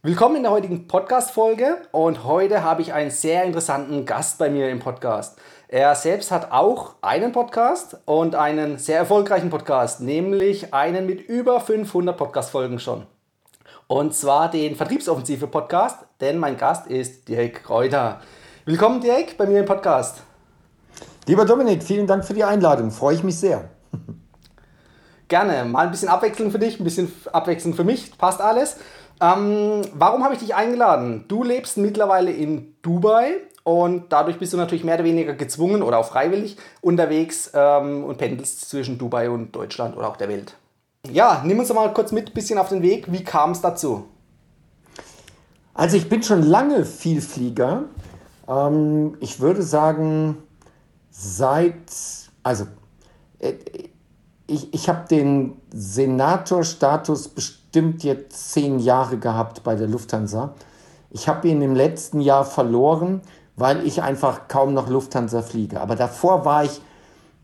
Willkommen in der heutigen Podcast-Folge und heute habe ich einen sehr interessanten Gast bei mir im Podcast. Er selbst hat auch einen Podcast und einen sehr erfolgreichen Podcast, nämlich einen mit über 500 Podcast-Folgen schon. Und zwar den Vertriebsoffensive Podcast, denn mein Gast ist Dirk Kräuter. Willkommen, Dirk, bei mir im Podcast. Lieber Dominik, vielen Dank für die Einladung. Freue ich mich sehr. Gerne. Mal ein bisschen Abwechslung für dich, ein bisschen Abwechslung für mich. Passt alles. Ähm, warum habe ich dich eingeladen? Du lebst mittlerweile in Dubai und dadurch bist du natürlich mehr oder weniger gezwungen oder auch freiwillig unterwegs ähm, und pendelst zwischen Dubai und Deutschland oder auch der Welt. Ja, nimm uns mal kurz mit, ein bisschen auf den Weg. Wie kam es dazu? Also ich bin schon lange Vielflieger. Ähm, ich würde sagen, seit, also äh, ich, ich habe den Senatorstatus bestimmt jetzt zehn Jahre gehabt bei der Lufthansa. Ich habe ihn im letzten Jahr verloren weil ich einfach kaum noch Lufthansa fliege. Aber davor war ich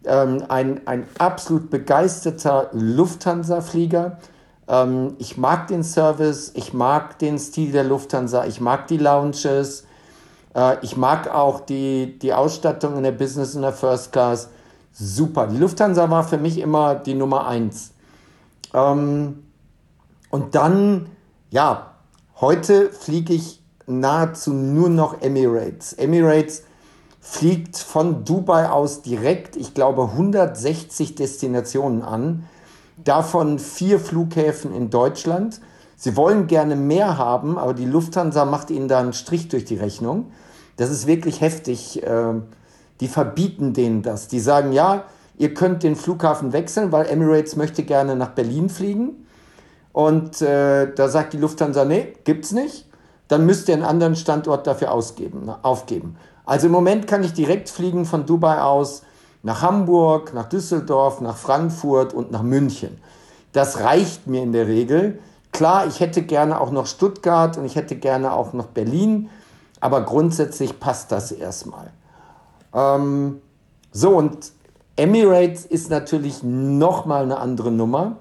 ähm, ein, ein absolut begeisterter Lufthansa-Flieger. Ähm, ich mag den Service, ich mag den Stil der Lufthansa, ich mag die Lounges, äh, ich mag auch die, die Ausstattung in der Business und der First Class. Super. Die Lufthansa war für mich immer die Nummer eins. Ähm, und dann, ja, heute fliege ich nahezu nur noch Emirates. Emirates fliegt von Dubai aus direkt, ich glaube, 160 Destinationen an, davon vier Flughäfen in Deutschland. Sie wollen gerne mehr haben, aber die Lufthansa macht ihnen da einen Strich durch die Rechnung. Das ist wirklich heftig. Ähm, die verbieten denen das. Die sagen, ja, ihr könnt den Flughafen wechseln, weil Emirates möchte gerne nach Berlin fliegen. Und äh, da sagt die Lufthansa, nee, gibt's nicht dann müsst ihr einen anderen Standort dafür ausgeben, aufgeben. Also im Moment kann ich direkt fliegen von Dubai aus nach Hamburg, nach Düsseldorf, nach Frankfurt und nach München. Das reicht mir in der Regel. Klar, ich hätte gerne auch noch Stuttgart und ich hätte gerne auch noch Berlin, aber grundsätzlich passt das erstmal. Ähm, so, und Emirates ist natürlich nochmal eine andere Nummer.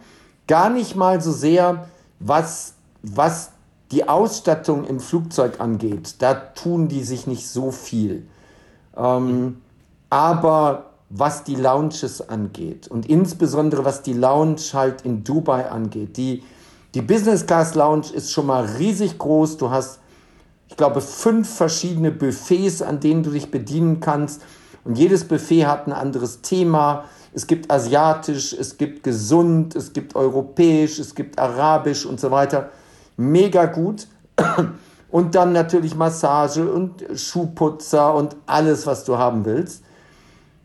Gar nicht mal so sehr, was, was die Ausstattung im Flugzeug angeht, da tun die sich nicht so viel. Ähm, aber was die Lounges angeht und insbesondere was die Lounge halt in Dubai angeht, die, die Business Class Lounge ist schon mal riesig groß. Du hast, ich glaube, fünf verschiedene Buffets, an denen du dich bedienen kannst. Und jedes Buffet hat ein anderes Thema. Es gibt asiatisch, es gibt gesund, es gibt europäisch, es gibt arabisch und so weiter mega gut. Und dann natürlich Massage und Schuhputzer und alles, was du haben willst.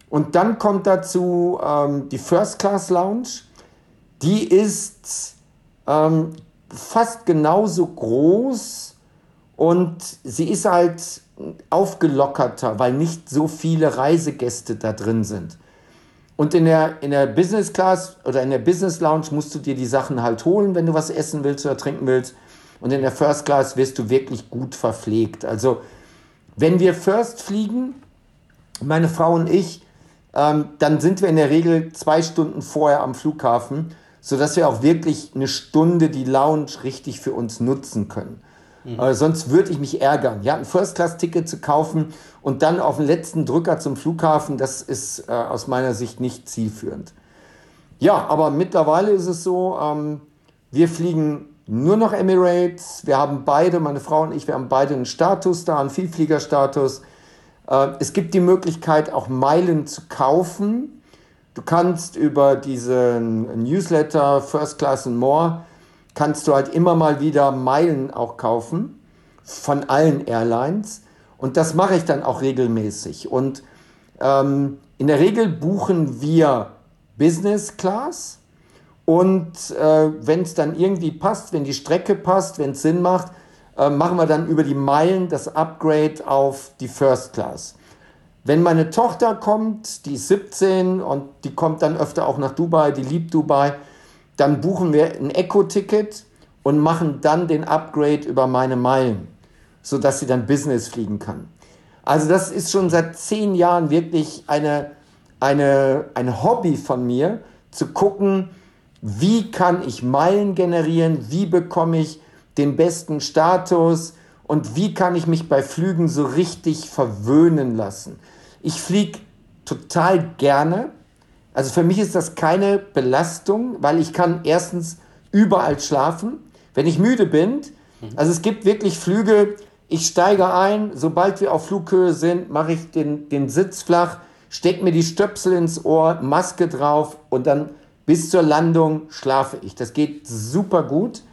Und dann kommt dazu ähm, die First Class Lounge. Die ist ähm, fast genauso groß und sie ist halt aufgelockerter, weil nicht so viele Reisegäste da drin sind. Und in der, in der Business Class oder in der Business Lounge musst du dir die Sachen halt holen, wenn du was essen willst oder trinken willst. Und in der First Class wirst du wirklich gut verpflegt. Also, wenn wir First fliegen, meine Frau und ich, ähm, dann sind wir in der Regel zwei Stunden vorher am Flughafen, sodass wir auch wirklich eine Stunde die Lounge richtig für uns nutzen können. Mhm. Äh, sonst würde ich mich ärgern. Ja, ein First-Class-Ticket zu kaufen und dann auf den letzten Drücker zum Flughafen, das ist äh, aus meiner Sicht nicht zielführend. Ja, aber mittlerweile ist es so, ähm, wir fliegen nur noch Emirates. Wir haben beide, meine Frau und ich, wir haben beide einen Status da, einen Vielfliegerstatus. Äh, es gibt die Möglichkeit, auch Meilen zu kaufen. Du kannst über diesen Newsletter First Class and More kannst du halt immer mal wieder Meilen auch kaufen von allen Airlines. Und das mache ich dann auch regelmäßig. Und ähm, in der Regel buchen wir Business Class. Und äh, wenn es dann irgendwie passt, wenn die Strecke passt, wenn es Sinn macht, äh, machen wir dann über die Meilen das Upgrade auf die First Class. Wenn meine Tochter kommt, die ist 17 und die kommt dann öfter auch nach Dubai, die liebt Dubai, dann buchen wir ein Eco-Ticket und machen dann den Upgrade über meine Meilen, sodass sie dann Business fliegen kann. Also das ist schon seit zehn Jahren wirklich eine, eine, ein Hobby von mir, zu gucken, wie kann ich Meilen generieren, wie bekomme ich den besten Status und wie kann ich mich bei Flügen so richtig verwöhnen lassen. Ich fliege total gerne. Also für mich ist das keine Belastung, weil ich kann erstens überall schlafen. Wenn ich müde bin, also es gibt wirklich Flüge, ich steige ein, sobald wir auf Flughöhe sind, mache ich den, den Sitz flach, stecke mir die Stöpsel ins Ohr, Maske drauf und dann bis zur Landung schlafe ich. Das geht super gut.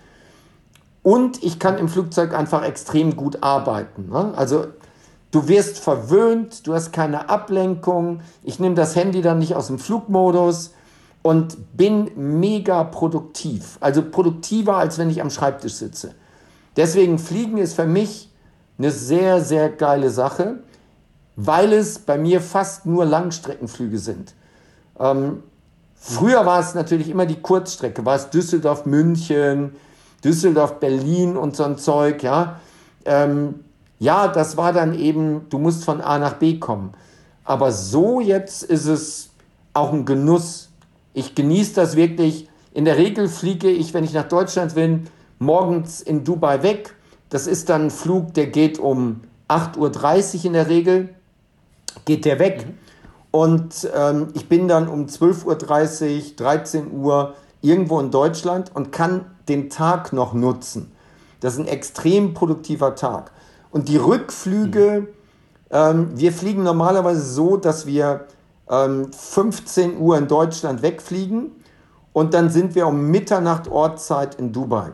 Und ich kann im Flugzeug einfach extrem gut arbeiten. Ne? Also du wirst verwöhnt, du hast keine Ablenkung. Ich nehme das Handy dann nicht aus dem Flugmodus und bin mega produktiv. Also produktiver, als wenn ich am Schreibtisch sitze. Deswegen Fliegen ist für mich eine sehr, sehr geile Sache, weil es bei mir fast nur Langstreckenflüge sind. Ähm, früher war es natürlich immer die Kurzstrecke, war es Düsseldorf, München, Düsseldorf, Berlin und so ein Zeug, ja. Ähm, ja, das war dann eben, du musst von A nach B kommen. Aber so jetzt ist es auch ein Genuss. Ich genieße das wirklich. In der Regel fliege ich, wenn ich nach Deutschland bin, morgens in Dubai weg. Das ist dann ein Flug, der geht um 8.30 Uhr in der Regel, geht der weg. Und ähm, ich bin dann um 12.30 Uhr, 13 Uhr irgendwo in Deutschland und kann den Tag noch nutzen. Das ist ein extrem produktiver Tag. Und die Rückflüge, mhm. ähm, wir fliegen normalerweise so, dass wir ähm, 15 Uhr in Deutschland wegfliegen und dann sind wir um Mitternacht Ortszeit in Dubai.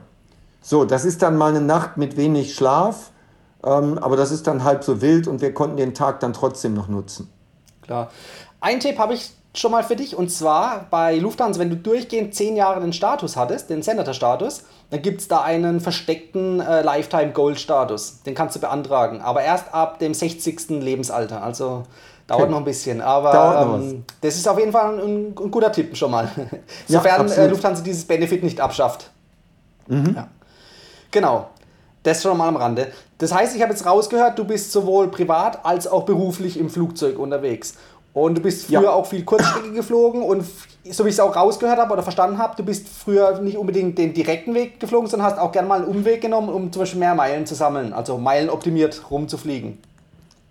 So, das ist dann mal eine Nacht mit wenig Schlaf, ähm, aber das ist dann halb so wild und wir konnten den Tag dann trotzdem noch nutzen. Klar. Ein Tipp habe ich schon mal für dich und zwar bei Lufthansa, wenn du durchgehend zehn Jahre den Status hattest, den Senator-Status, dann gibt es da einen versteckten äh, Lifetime Gold-Status. Den kannst du beantragen, aber erst ab dem 60. Lebensalter. Also dauert okay. noch ein bisschen. Aber ähm, das ist auf jeden Fall ein, ein guter Tipp schon mal. Sofern ja, äh, Lufthansa dieses Benefit nicht abschafft. Mhm. Ja. Genau. Das schon mal am Rande. Das heißt, ich habe jetzt rausgehört, du bist sowohl privat als auch beruflich im Flugzeug unterwegs. Und du bist früher ja. auch viel Kurzstrecke geflogen und so wie ich es auch rausgehört habe oder verstanden habe, du bist früher nicht unbedingt den direkten Weg geflogen, sondern hast auch gerne mal einen Umweg genommen, um zum Beispiel mehr Meilen zu sammeln, also Meilen optimiert rumzufliegen.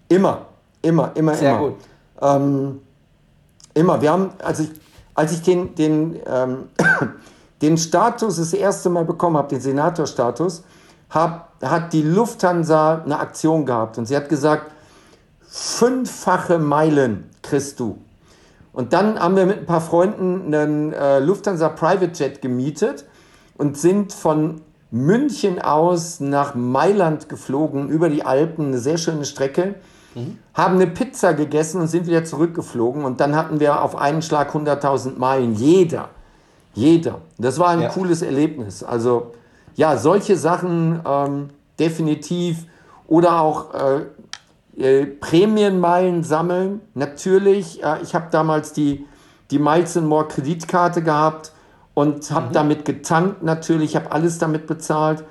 Immer, immer, immer, Sehr immer. gut. Ähm, immer. Wir haben, als ich, als ich den, den, ähm, den Status das erste Mal bekommen habe, den Senatorstatus, hab, hat die Lufthansa eine Aktion gehabt und sie hat gesagt, fünffache Meilen kriegst du. Und dann haben wir mit ein paar Freunden einen äh, Lufthansa Private Jet gemietet und sind von München aus nach Mailand geflogen, über die Alpen, eine sehr schöne Strecke, mhm. haben eine Pizza gegessen und sind wieder zurückgeflogen. Und dann hatten wir auf einen Schlag 100.000 Meilen, jeder. Jeder. Das war ein ja. cooles Erlebnis. Also ja, solche Sachen ähm, definitiv. Oder auch äh, äh, Prämienmeilen sammeln. Natürlich, äh, ich habe damals die, die Miles More Kreditkarte gehabt und habe mhm. damit getankt natürlich, habe alles damit bezahlt.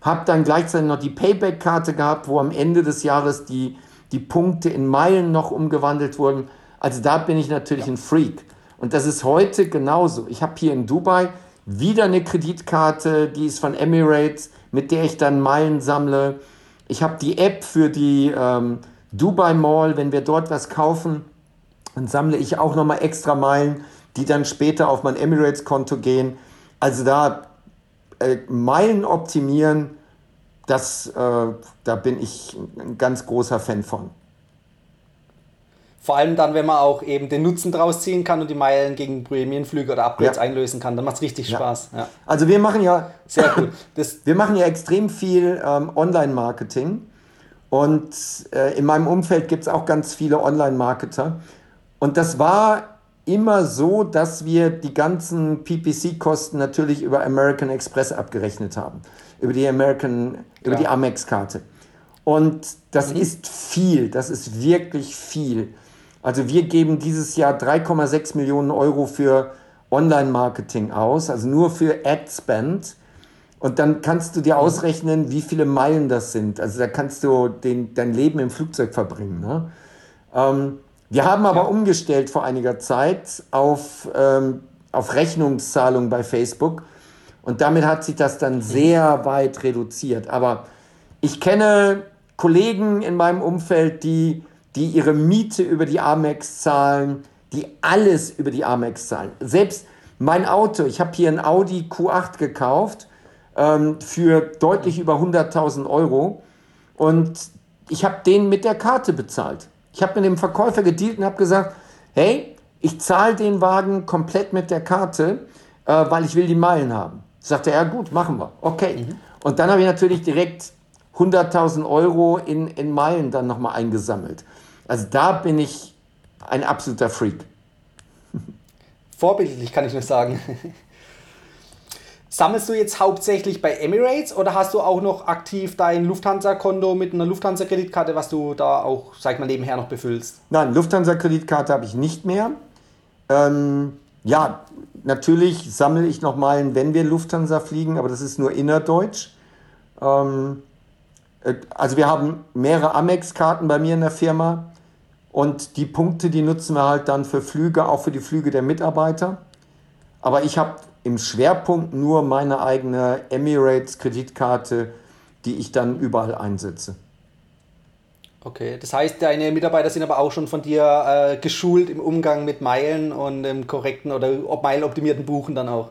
Habe dann gleichzeitig noch die Payback-Karte gehabt, wo am Ende des Jahres die, die Punkte in Meilen noch umgewandelt wurden. Also da bin ich natürlich ja. ein Freak. Und das ist heute genauso. Ich habe hier in Dubai wieder eine Kreditkarte, die ist von Emirates, mit der ich dann Meilen sammle. Ich habe die App für die ähm, Dubai Mall, wenn wir dort was kaufen, dann sammle ich auch nochmal extra Meilen, die dann später auf mein Emirates-Konto gehen. Also da äh, Meilen optimieren, das, äh, da bin ich ein ganz großer Fan von. Vor allem dann, wenn man auch eben den Nutzen draus ziehen kann und die Meilen gegen Prämienflüge oder Upgrades ja. einlösen kann, dann macht es richtig ja. Spaß. Ja. Also wir machen ja sehr gut. wir machen ja extrem viel ähm, Online-Marketing und äh, in meinem Umfeld gibt es auch ganz viele Online-Marketer. Und das war immer so, dass wir die ganzen PPC-Kosten natürlich über American Express abgerechnet haben. Über die American, Klar. über die Amex-Karte. Und das mhm. ist viel, das ist wirklich viel. Also wir geben dieses Jahr 3,6 Millionen Euro für Online-Marketing aus, also nur für Ad-Spend. Und dann kannst du dir ausrechnen, wie viele Meilen das sind. Also da kannst du den, dein Leben im Flugzeug verbringen. Ne? Ähm, wir haben aber ja. umgestellt vor einiger Zeit auf, ähm, auf Rechnungszahlung bei Facebook. Und damit hat sich das dann sehr weit reduziert. Aber ich kenne Kollegen in meinem Umfeld, die, die ihre Miete über die Amex zahlen, die alles über die Amex zahlen. Selbst mein Auto, ich habe hier ein Audi Q8 gekauft ähm, für deutlich über 100.000 Euro und ich habe den mit der Karte bezahlt. Ich habe mit dem Verkäufer gedealt und habe gesagt, hey, ich zahle den Wagen komplett mit der Karte, äh, weil ich will die Meilen haben. Sagte er, gut, machen wir. Okay. Mhm. Und dann habe ich natürlich direkt 100.000 Euro in, in Meilen dann nochmal eingesammelt. Also da bin ich ein absoluter Freak. Vorbildlich kann ich nur sagen. Sammelst du jetzt hauptsächlich bei Emirates oder hast du auch noch aktiv dein Lufthansa-Konto mit einer Lufthansa-Kreditkarte, was du da auch, sag ich mal, nebenher noch befüllst? Nein, Lufthansa-Kreditkarte habe ich nicht mehr. Ähm, ja, natürlich sammle ich noch Meilen, wenn wir Lufthansa fliegen, aber das ist nur innerdeutsch. Ähm, äh, also wir haben mehrere Amex-Karten bei mir in der Firma und die Punkte, die nutzen wir halt dann für Flüge, auch für die Flüge der Mitarbeiter. Aber ich habe im Schwerpunkt nur meine eigene Emirates-Kreditkarte, die ich dann überall einsetze. Okay, das heißt, deine Mitarbeiter sind aber auch schon von dir äh, geschult im Umgang mit Meilen und im korrekten oder Meilenoptimierten Buchen dann auch.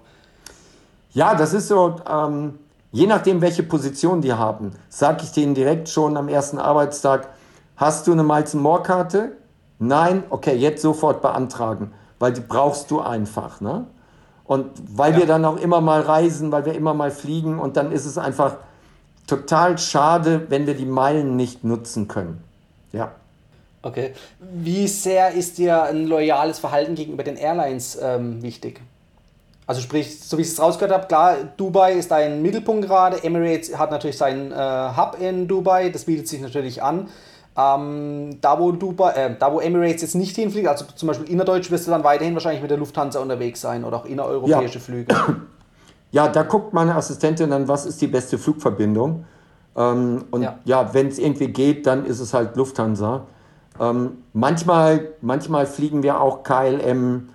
Ja, das ist so, ähm, je nachdem, welche Position die haben, sage ich denen direkt schon am ersten Arbeitstag, hast du eine Miles More Karte? Nein, okay, jetzt sofort beantragen, weil die brauchst du einfach. Ne? Und weil ja. wir dann auch immer mal reisen, weil wir immer mal fliegen und dann ist es einfach total schade, wenn wir die Meilen nicht nutzen können. Ja. Okay. Wie sehr ist dir ein loyales Verhalten gegenüber den Airlines ähm, wichtig? Also sprich, so wie ich es rausgehört habe, klar, Dubai ist ein Mittelpunkt gerade, Emirates hat natürlich seinen äh, Hub in Dubai, das bietet sich natürlich an. Ähm, da, wo Dubai, äh, da wo Emirates jetzt nicht hinfliegt, also zum Beispiel innerdeutsch, wirst du dann weiterhin wahrscheinlich mit der Lufthansa unterwegs sein oder auch innereuropäische ja. Flüge. Ja, da guckt meine Assistentin dann, was ist die beste Flugverbindung. Ähm, und ja, ja wenn es irgendwie geht, dann ist es halt Lufthansa. Ähm, manchmal, manchmal fliegen wir auch KLM,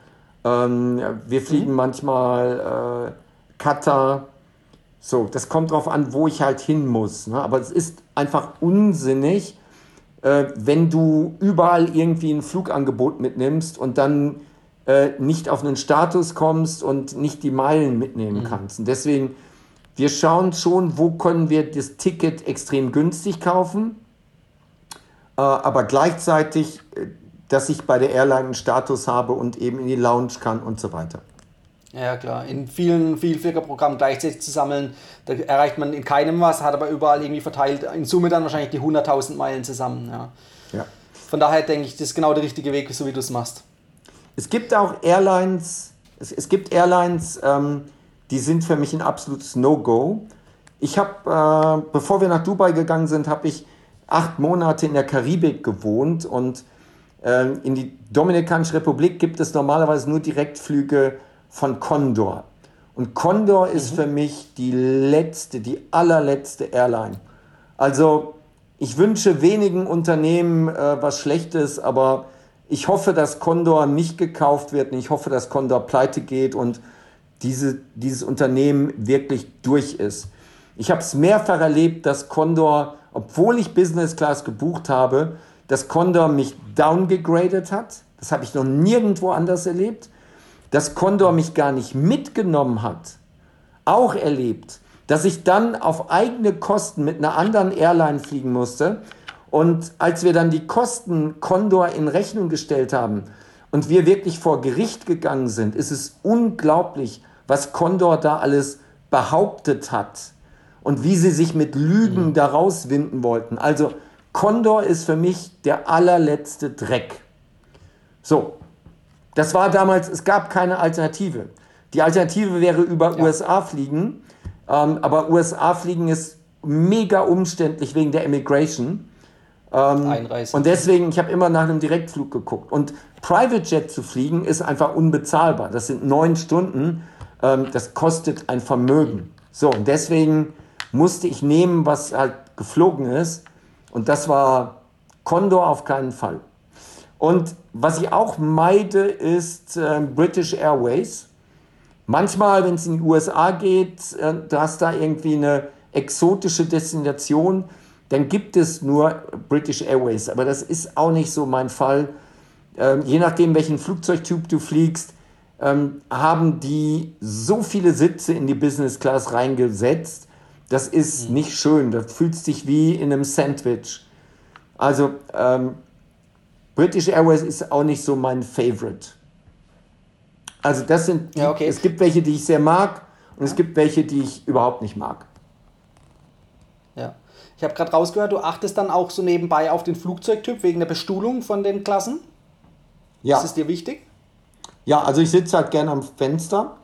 ähm, wir fliegen mhm. manchmal äh, Qatar. So, das kommt darauf an, wo ich halt hin muss. Ne? Aber es ist einfach unsinnig, äh, wenn du überall irgendwie ein Flugangebot mitnimmst und dann äh, nicht auf einen Status kommst und nicht die Meilen mitnehmen mhm. kannst. Und deswegen, wir schauen schon, wo können wir das Ticket extrem günstig kaufen, äh, aber gleichzeitig, äh, dass ich bei der Airline einen Status habe und eben in die Lounge kann und so weiter. Ja, klar. In vielen Vielfliegerprogrammen gleichzeitig zu sammeln, da erreicht man in keinem was, hat aber überall irgendwie verteilt, in Summe dann wahrscheinlich die 100.000 Meilen zusammen. Ja. ja. Von daher denke ich, das ist genau der richtige Weg, so wie du es machst. Es gibt auch Airlines, es, es gibt Airlines, ähm, die sind für mich ein absolutes No-Go. Ich habe, äh, bevor wir nach Dubai gegangen sind, habe ich acht Monate in der Karibik gewohnt und äh, in die Dominikanische Republik gibt es normalerweise nur Direktflüge von Condor. Und Condor ist mhm. für mich die letzte, die allerletzte Airline. Also ich wünsche wenigen Unternehmen äh, was Schlechtes, aber ich hoffe, dass Condor nicht gekauft wird und ich hoffe, dass Condor pleite geht und diese, dieses Unternehmen wirklich durch ist. Ich habe es mehrfach erlebt, dass Condor, obwohl ich Business Class gebucht habe, dass Condor mich downgegradet hat. Das habe ich noch nirgendwo anders erlebt dass Condor mich gar nicht mitgenommen hat, auch erlebt, dass ich dann auf eigene Kosten mit einer anderen Airline fliegen musste. Und als wir dann die Kosten Condor in Rechnung gestellt haben und wir wirklich vor Gericht gegangen sind, ist es unglaublich, was Condor da alles behauptet hat und wie sie sich mit Lügen mhm. daraus winden wollten. Also Condor ist für mich der allerletzte Dreck. So, das war damals, es gab keine Alternative. Die Alternative wäre über ja. USA fliegen, ähm, aber USA fliegen ist mega umständlich wegen der Immigration. Ähm, Einreisen. Und deswegen, ich habe immer nach einem Direktflug geguckt. Und Private Jet zu fliegen ist einfach unbezahlbar. Das sind neun Stunden. Ähm, das kostet ein Vermögen. So, und deswegen musste ich nehmen, was halt geflogen ist. Und das war Condor auf keinen Fall. Und was ich auch meide, ist äh, British Airways. Manchmal, wenn es in die USA geht, äh, du hast da irgendwie eine exotische Destination, dann gibt es nur British Airways. Aber das ist auch nicht so mein Fall. Ähm, je nachdem, welchen Flugzeugtyp du fliegst, ähm, haben die so viele Sitze in die Business Class reingesetzt. Das ist mhm. nicht schön. Das fühlt sich wie in einem Sandwich. Also ähm, British Airways ist auch nicht so mein Favorite. Also das sind, ja, okay. es gibt welche, die ich sehr mag und es gibt welche, die ich überhaupt nicht mag. Ja. Ich habe gerade rausgehört, du achtest dann auch so nebenbei auf den Flugzeugtyp wegen der Bestuhlung von den Klassen. Ja. Ist es dir wichtig? Ja, also ich sitze halt gerne am Fenster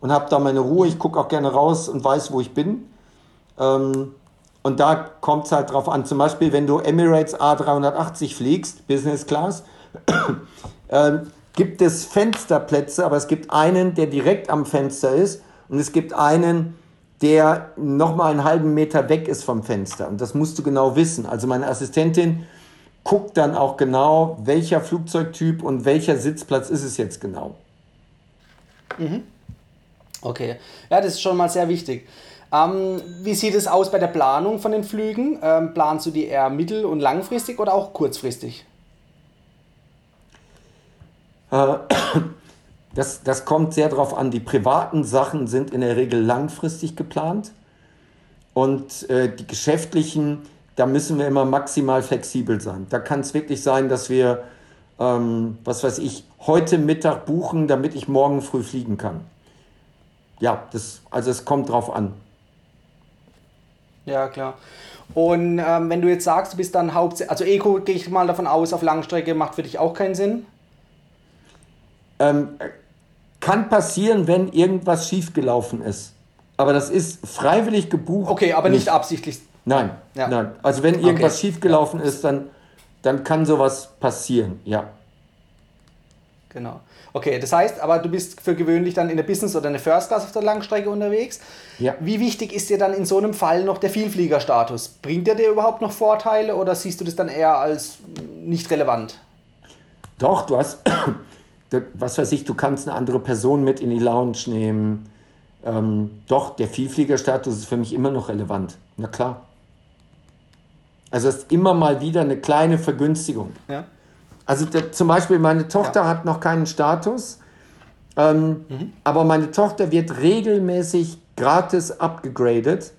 und habe da meine Ruhe. Ich gucke auch gerne raus und weiß, wo ich bin. Ähm, und da kommt es halt drauf an. Zum Beispiel, wenn du Emirates A380 fliegst, Business Class, äh, gibt es Fensterplätze, aber es gibt einen, der direkt am Fenster ist und es gibt einen, der nochmal einen halben Meter weg ist vom Fenster. Und das musst du genau wissen. Also meine Assistentin guckt dann auch genau, welcher Flugzeugtyp und welcher Sitzplatz ist es jetzt genau. Mhm. Okay, ja, das ist schon mal sehr wichtig. Ähm, wie sieht es aus bei der Planung von den Flügen? Ähm, planst du die eher mittel- und langfristig oder auch kurzfristig? Äh, das, das kommt sehr darauf an. Die privaten Sachen sind in der Regel langfristig geplant und äh, die geschäftlichen, da müssen wir immer maximal flexibel sein. Da kann es wirklich sein, dass wir, ähm, was weiß ich, heute Mittag buchen, damit ich morgen früh fliegen kann. Ja, das, also es kommt drauf an. Ja, klar. Und ähm, wenn du jetzt sagst, du bist dann hauptsächlich, also Eco gehe ich mal davon aus, auf Langstrecke macht für dich auch keinen Sinn? Ähm, kann passieren, wenn irgendwas schiefgelaufen ist. Aber das ist freiwillig gebucht. Okay, aber nicht, nicht absichtlich. Nein, ja. nein. Also wenn irgendwas okay. schiefgelaufen ja. ist, dann, dann kann sowas passieren, ja. Genau. Okay, das heißt, aber du bist für gewöhnlich dann in der Business oder in der First Class auf der Langstrecke unterwegs. Ja. Wie wichtig ist dir dann in so einem Fall noch der Vielfliegerstatus? Bringt der dir überhaupt noch Vorteile oder siehst du das dann eher als nicht relevant? Doch, du hast, was weiß ich, du kannst eine andere Person mit in die Lounge nehmen. Ähm, doch, der Vielfliegerstatus ist für mich immer noch relevant. Na klar. Also es ist immer mal wieder eine kleine Vergünstigung. Ja. Also der, zum Beispiel meine Tochter ja. hat noch keinen Status, ähm, mhm. aber meine Tochter wird regelmäßig gratis abgegradet,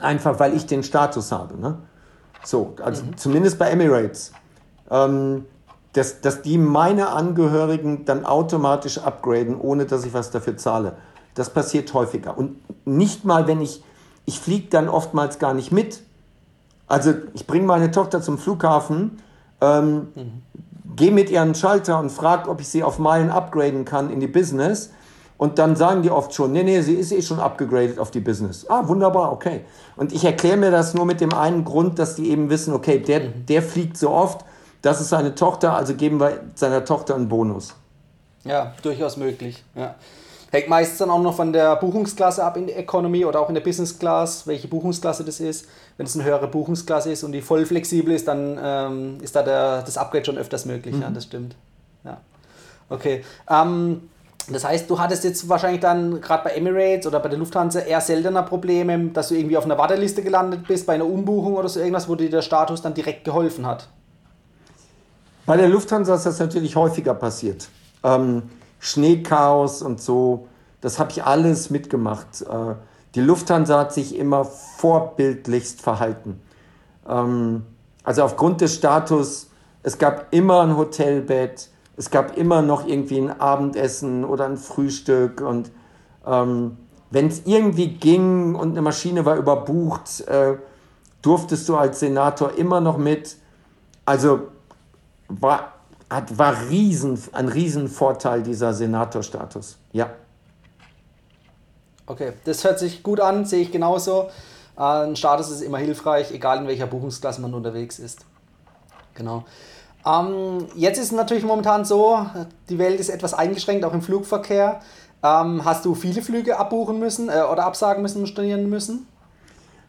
einfach weil ich den Status habe. Ne? So, also mhm. zumindest bei Emirates. Ähm, dass, dass die meine Angehörigen dann automatisch upgraden, ohne dass ich was dafür zahle. Das passiert häufiger. Und nicht mal, wenn ich, ich fliege dann oftmals gar nicht mit. Also ich bringe meine Tochter zum Flughafen, ähm, mhm. Gehe mit ihren Schalter und frag, ob ich sie auf Meilen upgraden kann in die Business. Und dann sagen die oft schon, nee, nee, sie ist eh schon upgegradet auf die Business. Ah, wunderbar, okay. Und ich erkläre mir das nur mit dem einen Grund, dass die eben wissen, okay, der, mhm. der fliegt so oft, das ist seine Tochter, also geben wir seiner Tochter einen Bonus. Ja, durchaus möglich. Ja. Hängt meistens dann auch noch von der Buchungsklasse ab in der Economy oder auch in der Business Class, welche Buchungsklasse das ist. Wenn es eine höhere Buchungsklasse ist und die voll flexibel ist, dann ähm, ist da der, das Upgrade schon öfters möglich. Mhm. Ja, das stimmt. Ja. Okay. Ähm, das heißt, du hattest jetzt wahrscheinlich dann gerade bei Emirates oder bei der Lufthansa eher seltener Probleme, dass du irgendwie auf einer Warteliste gelandet bist, bei einer Umbuchung oder so irgendwas, wo dir der Status dann direkt geholfen hat. Bei der Lufthansa ist das natürlich häufiger passiert. Ähm, Schneechaos und so. Das habe ich alles mitgemacht. Äh, die Lufthansa hat sich immer vorbildlichst verhalten. Ähm, also aufgrund des Status, es gab immer ein Hotelbett, es gab immer noch irgendwie ein Abendessen oder ein Frühstück und ähm, wenn es irgendwie ging und eine Maschine war überbucht, äh, durftest du als Senator immer noch mit. Also war hat, war riesen, ein Riesenvorteil dieser Senatorstatus. Ja. Okay, das hört sich gut an, sehe ich genauso. Ein Status ist immer hilfreich, egal in welcher Buchungsklasse man unterwegs ist. genau. Ähm, jetzt ist es natürlich momentan so, die Welt ist etwas eingeschränkt, auch im Flugverkehr. Ähm, hast du viele Flüge abbuchen müssen äh, oder absagen müssen, stornieren müssen?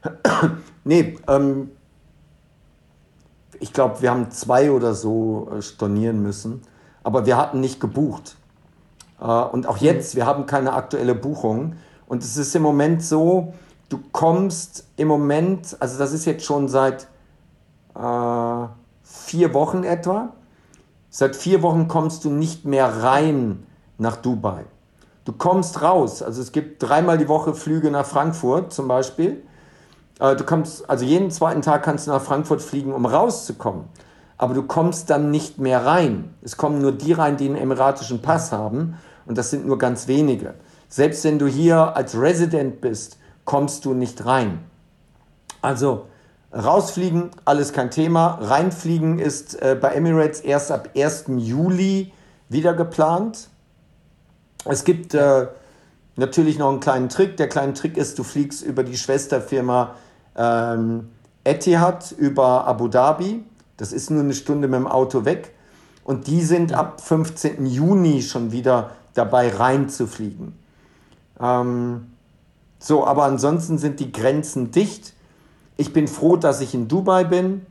nee, ähm, ich glaube, wir haben zwei oder so äh, stornieren müssen, aber wir hatten nicht gebucht. Äh, und auch jetzt, wir haben keine aktuelle Buchung. Und es ist im Moment so, du kommst im Moment, also das ist jetzt schon seit äh, vier Wochen etwa, seit vier Wochen kommst du nicht mehr rein nach Dubai. Du kommst raus, also es gibt dreimal die Woche Flüge nach Frankfurt zum Beispiel. Äh, du kommst, also jeden zweiten Tag kannst du nach Frankfurt fliegen, um rauszukommen. Aber du kommst dann nicht mehr rein. Es kommen nur die rein, die einen emiratischen Pass haben. Und das sind nur ganz wenige. Selbst wenn du hier als Resident bist, kommst du nicht rein. Also rausfliegen, alles kein Thema. Reinfliegen ist äh, bei Emirates erst ab 1. Juli wieder geplant. Es gibt äh, natürlich noch einen kleinen Trick. Der kleine Trick ist, du fliegst über die Schwesterfirma ähm, Etihad über Abu Dhabi. Das ist nur eine Stunde mit dem Auto weg. Und die sind ab 15. Juni schon wieder dabei reinzufliegen. Ähm, so, aber ansonsten sind die Grenzen dicht. Ich bin froh, dass ich in Dubai bin.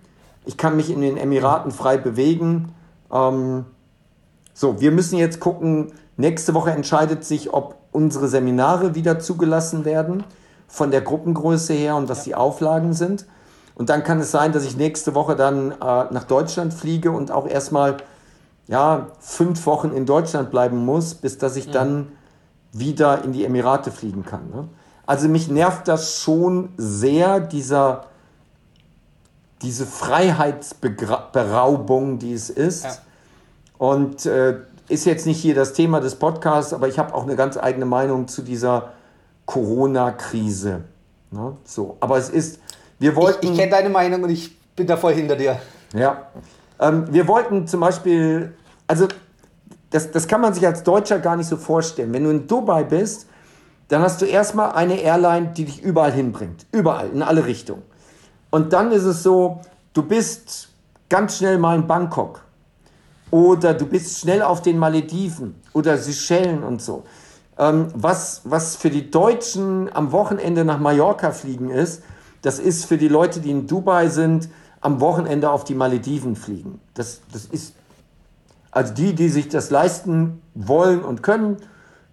Ich kann mich in den Emiraten frei bewegen. Ähm, so, wir müssen jetzt gucken. Nächste Woche entscheidet sich, ob unsere Seminare wieder zugelassen werden von der Gruppengröße her und was die Auflagen sind. Und dann kann es sein, dass ich nächste Woche dann äh, nach Deutschland fliege und auch erstmal ja, fünf Wochen in Deutschland bleiben muss, bis dass ich mhm. dann wieder in die Emirate fliegen kann. Ne? Also mich nervt das schon sehr, dieser, diese Freiheitsberaubung, die es ist. Ja. Und äh, ist jetzt nicht hier das Thema des Podcasts, aber ich habe auch eine ganz eigene Meinung zu dieser Corona-Krise. Ne? So, aber es ist, wir wollten. Ich, ich kenne deine Meinung und ich bin da voll hinter dir. Ja. Ähm, wir wollten zum Beispiel, also das, das kann man sich als Deutscher gar nicht so vorstellen. Wenn du in Dubai bist, dann hast du erstmal eine Airline, die dich überall hinbringt. Überall, in alle Richtungen. Und dann ist es so, du bist ganz schnell mal in Bangkok. Oder du bist schnell auf den Malediven oder Seychellen und so. Ähm, was, was für die Deutschen am Wochenende nach Mallorca fliegen ist, das ist für die Leute, die in Dubai sind, am Wochenende auf die Malediven fliegen. Das, das ist, also die, die sich das leisten wollen und können,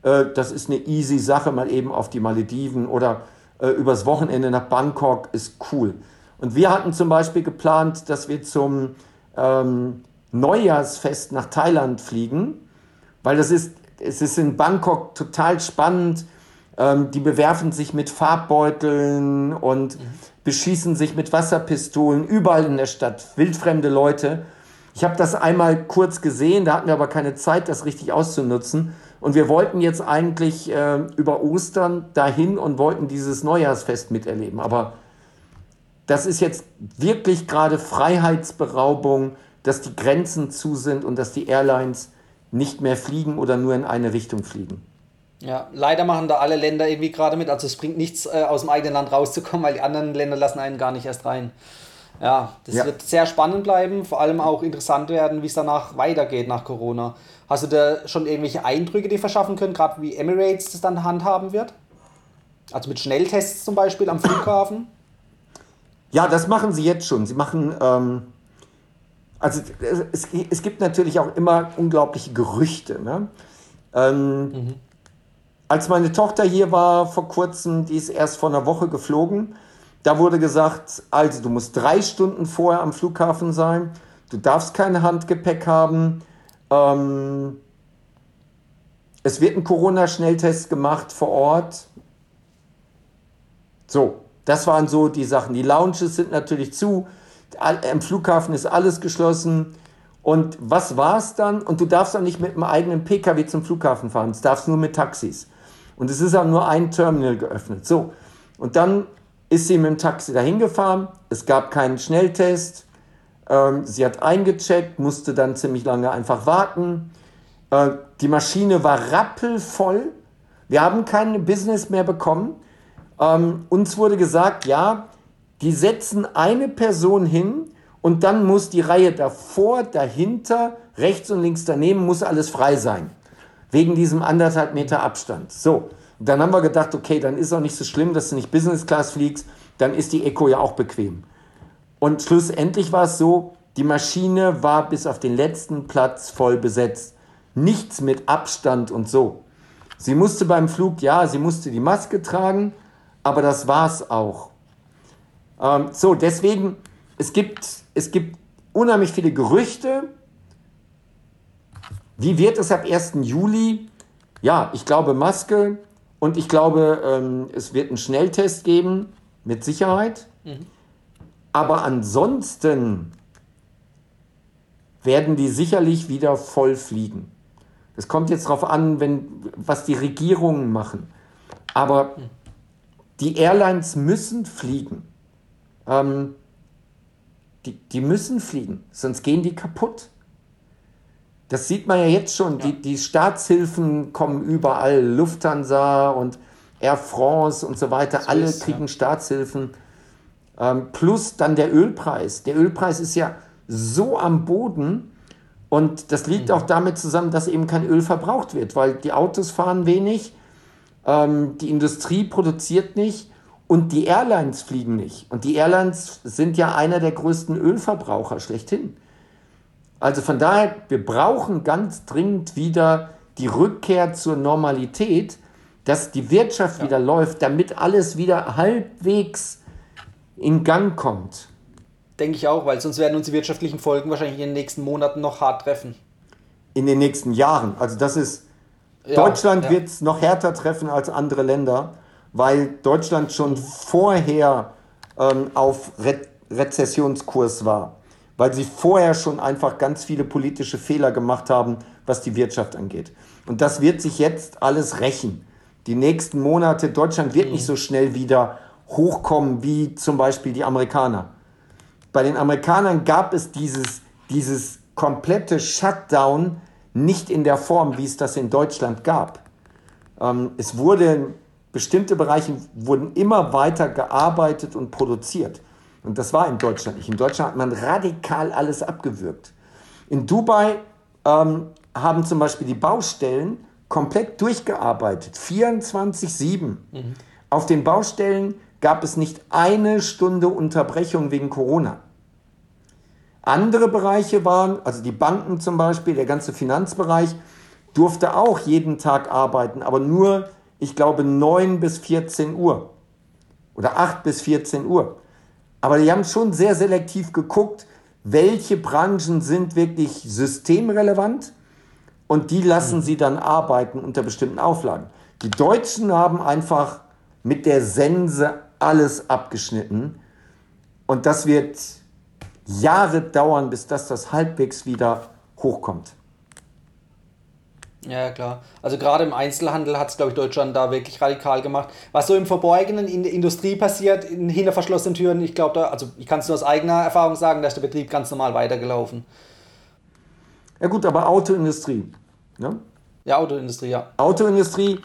äh, das ist eine easy Sache, mal eben auf die Malediven oder äh, übers Wochenende nach Bangkok ist cool. Und wir hatten zum Beispiel geplant, dass wir zum ähm, Neujahrsfest nach Thailand fliegen, weil das ist, es ist in Bangkok total spannend. Ähm, die bewerfen sich mit Farbbeuteln und mhm. beschießen sich mit Wasserpistolen überall in der Stadt. Wildfremde Leute. Ich habe das einmal kurz gesehen, da hatten wir aber keine Zeit, das richtig auszunutzen. Und wir wollten jetzt eigentlich äh, über Ostern dahin und wollten dieses Neujahrsfest miterleben. Aber das ist jetzt wirklich gerade Freiheitsberaubung, dass die Grenzen zu sind und dass die Airlines nicht mehr fliegen oder nur in eine Richtung fliegen. Ja, leider machen da alle Länder irgendwie gerade mit. Also es bringt nichts, äh, aus dem eigenen Land rauszukommen, weil die anderen Länder lassen einen gar nicht erst rein. Ja, das ja. wird sehr spannend bleiben, vor allem auch interessant werden, wie es danach weitergeht nach Corona. Hast du da schon irgendwelche Eindrücke, die verschaffen können, gerade wie Emirates das dann handhaben wird? Also mit Schnelltests zum Beispiel am Flughafen? Ja, das machen sie jetzt schon. Sie machen, ähm, also es, es gibt natürlich auch immer unglaubliche Gerüchte. Ne? Ähm, mhm. Als meine Tochter hier war vor kurzem, die ist erst vor einer Woche geflogen, da wurde gesagt, also du musst drei Stunden vorher am Flughafen sein, du darfst kein Handgepäck haben, ähm, es wird ein Corona-Schnelltest gemacht vor Ort. So, das waren so die Sachen. Die Lounges sind natürlich zu, am Flughafen ist alles geschlossen. Und was war es dann? Und du darfst auch nicht mit einem eigenen Pkw zum Flughafen fahren, du darfst nur mit Taxis. Und es ist auch nur ein Terminal geöffnet. So, und dann ist sie mit dem Taxi dahin gefahren. Es gab keinen Schnelltest. Ähm, sie hat eingecheckt, musste dann ziemlich lange einfach warten. Äh, die Maschine war rappelvoll. Wir haben kein Business mehr bekommen. Ähm, uns wurde gesagt, ja, die setzen eine Person hin und dann muss die Reihe davor, dahinter, rechts und links daneben, muss alles frei sein. Wegen diesem anderthalb Meter Abstand. So, dann haben wir gedacht, okay, dann ist auch nicht so schlimm, dass du nicht Business Class fliegst, dann ist die Eco ja auch bequem. Und schlussendlich war es so, die Maschine war bis auf den letzten Platz voll besetzt. Nichts mit Abstand und so. Sie musste beim Flug, ja, sie musste die Maske tragen, aber das war's auch. Ähm, so, deswegen, es gibt, es gibt unheimlich viele Gerüchte. Wie wird es ab 1. Juli? Ja, ich glaube Maske und ich glaube, ähm, es wird einen Schnelltest geben, mit Sicherheit. Mhm. Aber ansonsten werden die sicherlich wieder voll fliegen. Es kommt jetzt darauf an, wenn, was die Regierungen machen. Aber die Airlines müssen fliegen. Ähm, die, die müssen fliegen, sonst gehen die kaputt. Das sieht man ja jetzt schon. Ja. Die, die Staatshilfen kommen überall. Lufthansa und Air France und so weiter. So alle ist, kriegen ja. Staatshilfen. Ähm, plus dann der Ölpreis. Der Ölpreis ist ja so am Boden. Und das liegt mhm. auch damit zusammen, dass eben kein Öl verbraucht wird, weil die Autos fahren wenig, ähm, die Industrie produziert nicht und die Airlines fliegen nicht. Und die Airlines sind ja einer der größten Ölverbraucher schlechthin. Also von daher, wir brauchen ganz dringend wieder die Rückkehr zur Normalität, dass die Wirtschaft ja. wieder läuft, damit alles wieder halbwegs in Gang kommt. Denke ich auch, weil sonst werden uns die wirtschaftlichen Folgen wahrscheinlich in den nächsten Monaten noch hart treffen. In den nächsten Jahren. Also das ist, ja, Deutschland ja. wird es noch härter treffen als andere Länder, weil Deutschland schon vorher ähm, auf Re Rezessionskurs war. Weil sie vorher schon einfach ganz viele politische Fehler gemacht haben, was die Wirtschaft angeht. Und das wird sich jetzt alles rächen. Die nächsten Monate, Deutschland wird mhm. nicht so schnell wieder hochkommen wie zum Beispiel die Amerikaner. Bei den Amerikanern gab es dieses, dieses komplette Shutdown nicht in der Form, wie es das in Deutschland gab. Ähm, es wurde, bestimmte Bereiche wurden immer weiter gearbeitet und produziert. Und das war in Deutschland nicht. In Deutschland hat man radikal alles abgewürgt. In Dubai ähm, haben zum Beispiel die Baustellen komplett durchgearbeitet, 24-7. Mhm. Auf den Baustellen gab es nicht eine Stunde Unterbrechung wegen Corona. Andere Bereiche waren, also die Banken zum Beispiel, der ganze Finanzbereich, durfte auch jeden Tag arbeiten, aber nur, ich glaube, 9 bis 14 Uhr oder 8 bis 14 Uhr. Aber die haben schon sehr selektiv geguckt, welche Branchen sind wirklich systemrelevant und die lassen mhm. sie dann arbeiten unter bestimmten Auflagen. Die Deutschen haben einfach mit der Sense alles abgeschnitten. Und das wird Jahre dauern, bis das, das halbwegs wieder hochkommt. Ja, klar. Also gerade im Einzelhandel hat es, glaube ich, Deutschland da wirklich radikal gemacht. Was so im Verborgenen in der Industrie passiert, in, hinter verschlossenen Türen, ich glaube, da, also ich kann es nur aus eigener Erfahrung sagen, da ist der Betrieb ganz normal weitergelaufen. Ja gut, aber Autoindustrie. Ne? Ja, Autoindustrie, ja. Autoindustrie,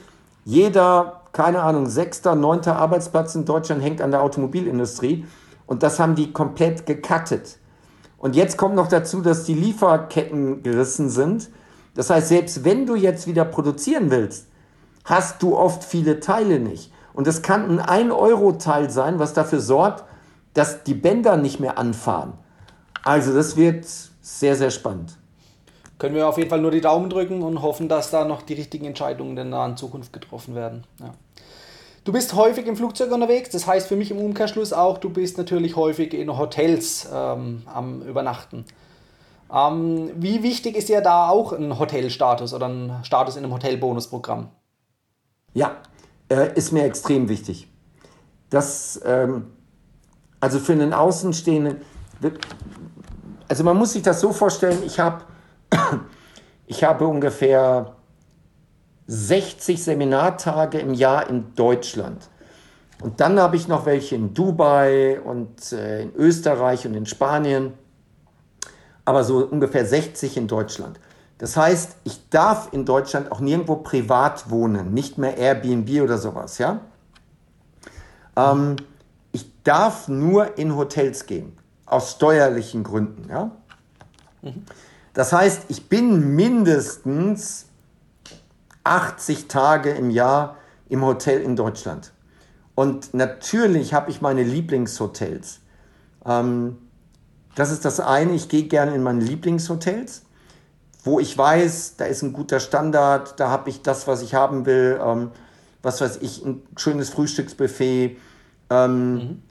jeder keine Ahnung, sechster, neunter Arbeitsplatz in Deutschland hängt an der Automobilindustrie. Und das haben die komplett gecuttet. Und jetzt kommt noch dazu, dass die Lieferketten gerissen sind. Das heißt, selbst wenn du jetzt wieder produzieren willst, hast du oft viele Teile nicht. Und es kann ein 1-Euro-Teil sein, was dafür sorgt, dass die Bänder nicht mehr anfahren. Also das wird sehr, sehr spannend. Können wir auf jeden Fall nur die Daumen drücken und hoffen, dass da noch die richtigen Entscheidungen in der nahen Zukunft getroffen werden. Ja. Du bist häufig im Flugzeug unterwegs, das heißt für mich im Umkehrschluss auch, du bist natürlich häufig in Hotels ähm, am Übernachten. Ähm, wie wichtig ist dir da auch ein Hotelstatus oder ein Status in einem Hotelbonusprogramm? Ja, äh, ist mir extrem wichtig. Das, ähm, also für einen Außenstehenden, also man muss sich das so vorstellen, ich habe ich habe ungefähr 60 Seminartage im Jahr in Deutschland. Und dann habe ich noch welche in Dubai und äh, in Österreich und in Spanien, aber so ungefähr 60 in Deutschland. Das heißt, ich darf in Deutschland auch nirgendwo privat wohnen, nicht mehr Airbnb oder sowas, ja. Ähm, ich darf nur in Hotels gehen. aus steuerlichen Gründen. Ja? Das heißt, ich bin mindestens 80 Tage im Jahr im Hotel in Deutschland. Und natürlich habe ich meine Lieblingshotels. Ähm, das ist das eine, ich gehe gerne in meine Lieblingshotels, wo ich weiß, da ist ein guter Standard, da habe ich das, was ich haben will, ähm, was weiß ich, ein schönes Frühstücksbuffet. Ähm, mhm.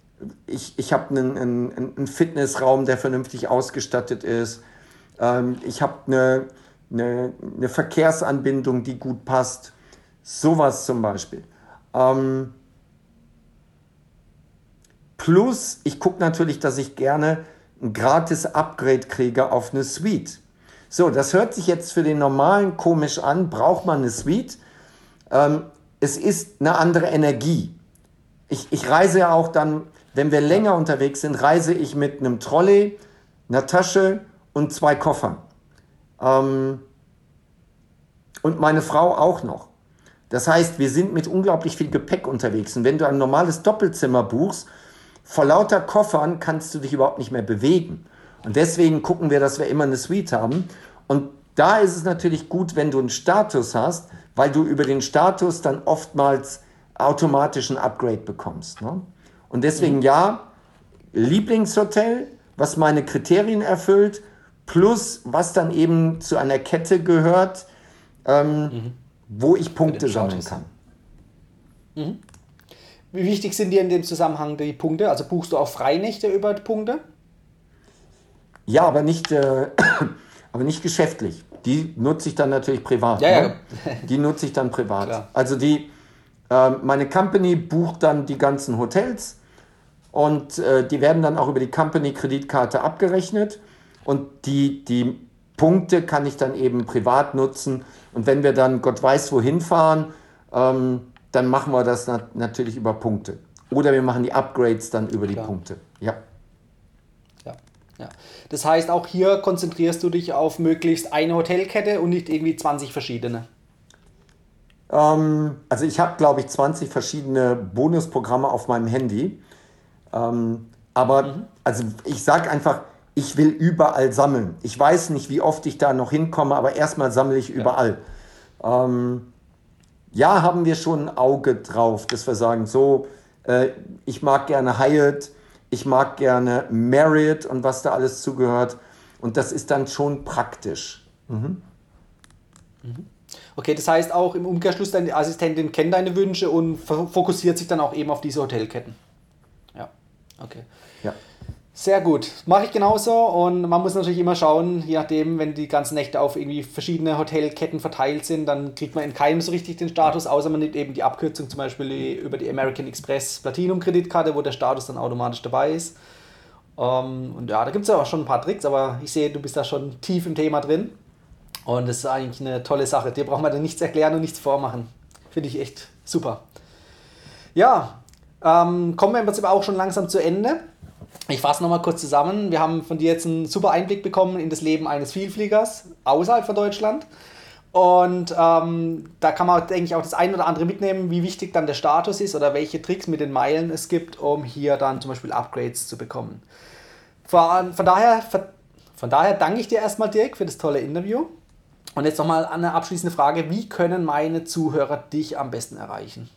Ich, ich habe einen, einen, einen, Fitnessraum, der vernünftig ausgestattet ist. Ähm, ich habe eine, eine, eine, Verkehrsanbindung, die gut passt. Sowas zum Beispiel. Ähm, plus, ich gucke natürlich, dass ich gerne ein gratis Upgrade kriege auf eine Suite. So, das hört sich jetzt für den normalen komisch an. Braucht man eine Suite? Ähm, es ist eine andere Energie. Ich, ich reise ja auch dann, wenn wir länger unterwegs sind, reise ich mit einem Trolley, einer Tasche und zwei Koffern. Ähm, und meine Frau auch noch. Das heißt, wir sind mit unglaublich viel Gepäck unterwegs. Und wenn du ein normales Doppelzimmer buchst, vor lauter Koffern kannst du dich überhaupt nicht mehr bewegen. Und deswegen gucken wir, dass wir immer eine Suite haben. Und da ist es natürlich gut, wenn du einen Status hast, weil du über den Status dann oftmals automatisch ein Upgrade bekommst. Ne? Und deswegen mhm. ja, Lieblingshotel, was meine Kriterien erfüllt, plus was dann eben zu einer Kette gehört, ähm, mhm. wo ich Punkte sammeln kann. Mhm. Wie wichtig sind dir in dem Zusammenhang die Punkte? Also buchst du auch Freinächte über Punkte? Ja, aber nicht, äh, aber nicht geschäftlich. Die nutze ich dann natürlich privat. Ja, ne? ja. Die nutze ich dann privat. Klar. Also die, äh, meine Company bucht dann die ganzen Hotels und äh, die werden dann auch über die Company-Kreditkarte abgerechnet und die, die Punkte kann ich dann eben privat nutzen. Und wenn wir dann Gott weiß wohin fahren, ähm, dann machen wir das nat natürlich über Punkte. Oder wir machen die Upgrades dann über Klar. die Punkte. Ja. ja. Ja. Das heißt, auch hier konzentrierst du dich auf möglichst eine Hotelkette und nicht irgendwie 20 verschiedene. Ähm, also ich habe, glaube ich, 20 verschiedene Bonusprogramme auf meinem Handy. Ähm, aber mhm. also ich sage einfach, ich will überall sammeln. Ich weiß nicht, wie oft ich da noch hinkomme, aber erstmal sammle ich überall. Ja. Ähm, ja, haben wir schon ein Auge drauf, dass wir sagen, so, äh, ich mag gerne Hyatt, ich mag gerne Marriott und was da alles zugehört. Und das ist dann schon praktisch. Mhm. mhm. Okay, das heißt auch im Umkehrschluss, deine Assistentin kennt deine Wünsche und fokussiert sich dann auch eben auf diese Hotelketten. Ja, okay. Sehr gut. Mache ich genauso und man muss natürlich immer schauen, je nachdem, wenn die ganzen Nächte auf irgendwie verschiedene Hotelketten verteilt sind, dann kriegt man in keinem so richtig den Status, außer man nimmt eben die Abkürzung zum Beispiel über die American Express Platinum Kreditkarte, wo der Status dann automatisch dabei ist. Ähm, und ja, da gibt es ja auch schon ein paar Tricks, aber ich sehe, du bist da schon tief im Thema drin. Und das ist eigentlich eine tolle Sache. Dir braucht man da nichts erklären und nichts vormachen. Finde ich echt super. Ja, ähm, kommen wir im Prinzip auch schon langsam zu Ende. Ich fasse nochmal kurz zusammen. Wir haben von dir jetzt einen super Einblick bekommen in das Leben eines Vielfliegers außerhalb von Deutschland. Und ähm, da kann man, denke ich, auch das ein oder andere mitnehmen, wie wichtig dann der Status ist oder welche Tricks mit den Meilen es gibt, um hier dann zum Beispiel Upgrades zu bekommen. Von, von, daher, von daher danke ich dir erstmal, Dirk, für das tolle Interview. Und jetzt nochmal eine abschließende Frage. Wie können meine Zuhörer dich am besten erreichen?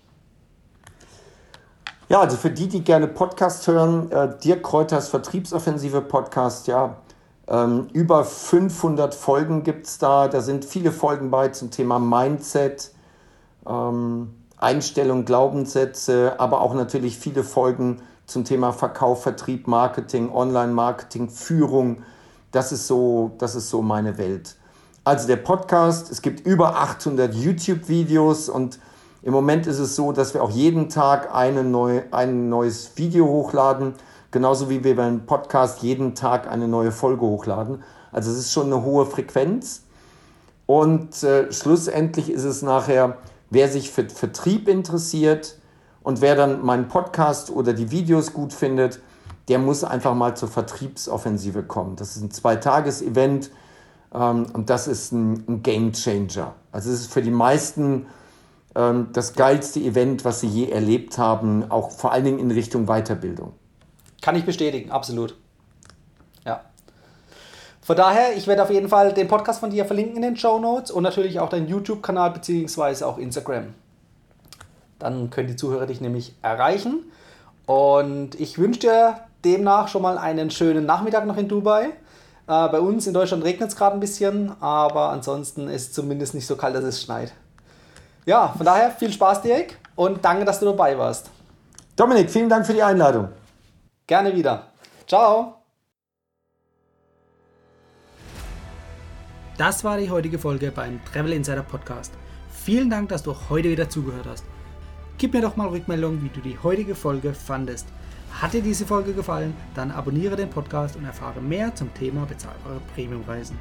Ja, also für die, die gerne Podcasts hören, äh, Dirk Kräuters Vertriebsoffensive Podcast, ja, ähm, über 500 Folgen gibt es da. Da sind viele Folgen bei zum Thema Mindset, ähm, Einstellung, Glaubenssätze, aber auch natürlich viele Folgen zum Thema Verkauf, Vertrieb, Marketing, Online-Marketing, Führung. Das ist, so, das ist so meine Welt. Also der Podcast, es gibt über 800 YouTube-Videos und im Moment ist es so, dass wir auch jeden Tag eine neu, ein neues Video hochladen, genauso wie wir beim Podcast jeden Tag eine neue Folge hochladen. Also es ist schon eine hohe Frequenz. Und äh, schlussendlich ist es nachher, wer sich für Vertrieb interessiert und wer dann meinen Podcast oder die Videos gut findet, der muss einfach mal zur Vertriebsoffensive kommen. Das ist ein Zweitages-Event ähm, und das ist ein, ein Game Changer. Also es ist für die meisten ähm, das geilste Event, was sie je erlebt haben, auch vor allen Dingen in Richtung Weiterbildung. Kann ich bestätigen, absolut. Von daher, ich werde auf jeden Fall den Podcast von dir verlinken in den Show Notes und natürlich auch deinen YouTube-Kanal bzw. auch Instagram. Dann können die Zuhörer dich nämlich erreichen. Und ich wünsche dir demnach schon mal einen schönen Nachmittag noch in Dubai. Äh, bei uns in Deutschland regnet es gerade ein bisschen, aber ansonsten ist es zumindest nicht so kalt, dass es schneit. Ja, von daher viel Spaß, Dirk, und danke, dass du dabei warst. Dominik, vielen Dank für die Einladung. Gerne wieder. Ciao. Das war die heutige Folge beim Travel Insider Podcast. Vielen Dank, dass du heute wieder zugehört hast. Gib mir doch mal Rückmeldung, wie du die heutige Folge fandest. Hat dir diese Folge gefallen, dann abonniere den Podcast und erfahre mehr zum Thema bezahlbare Premiumreisen.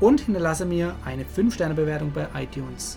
Und hinterlasse mir eine 5-Sterne-Bewertung bei iTunes.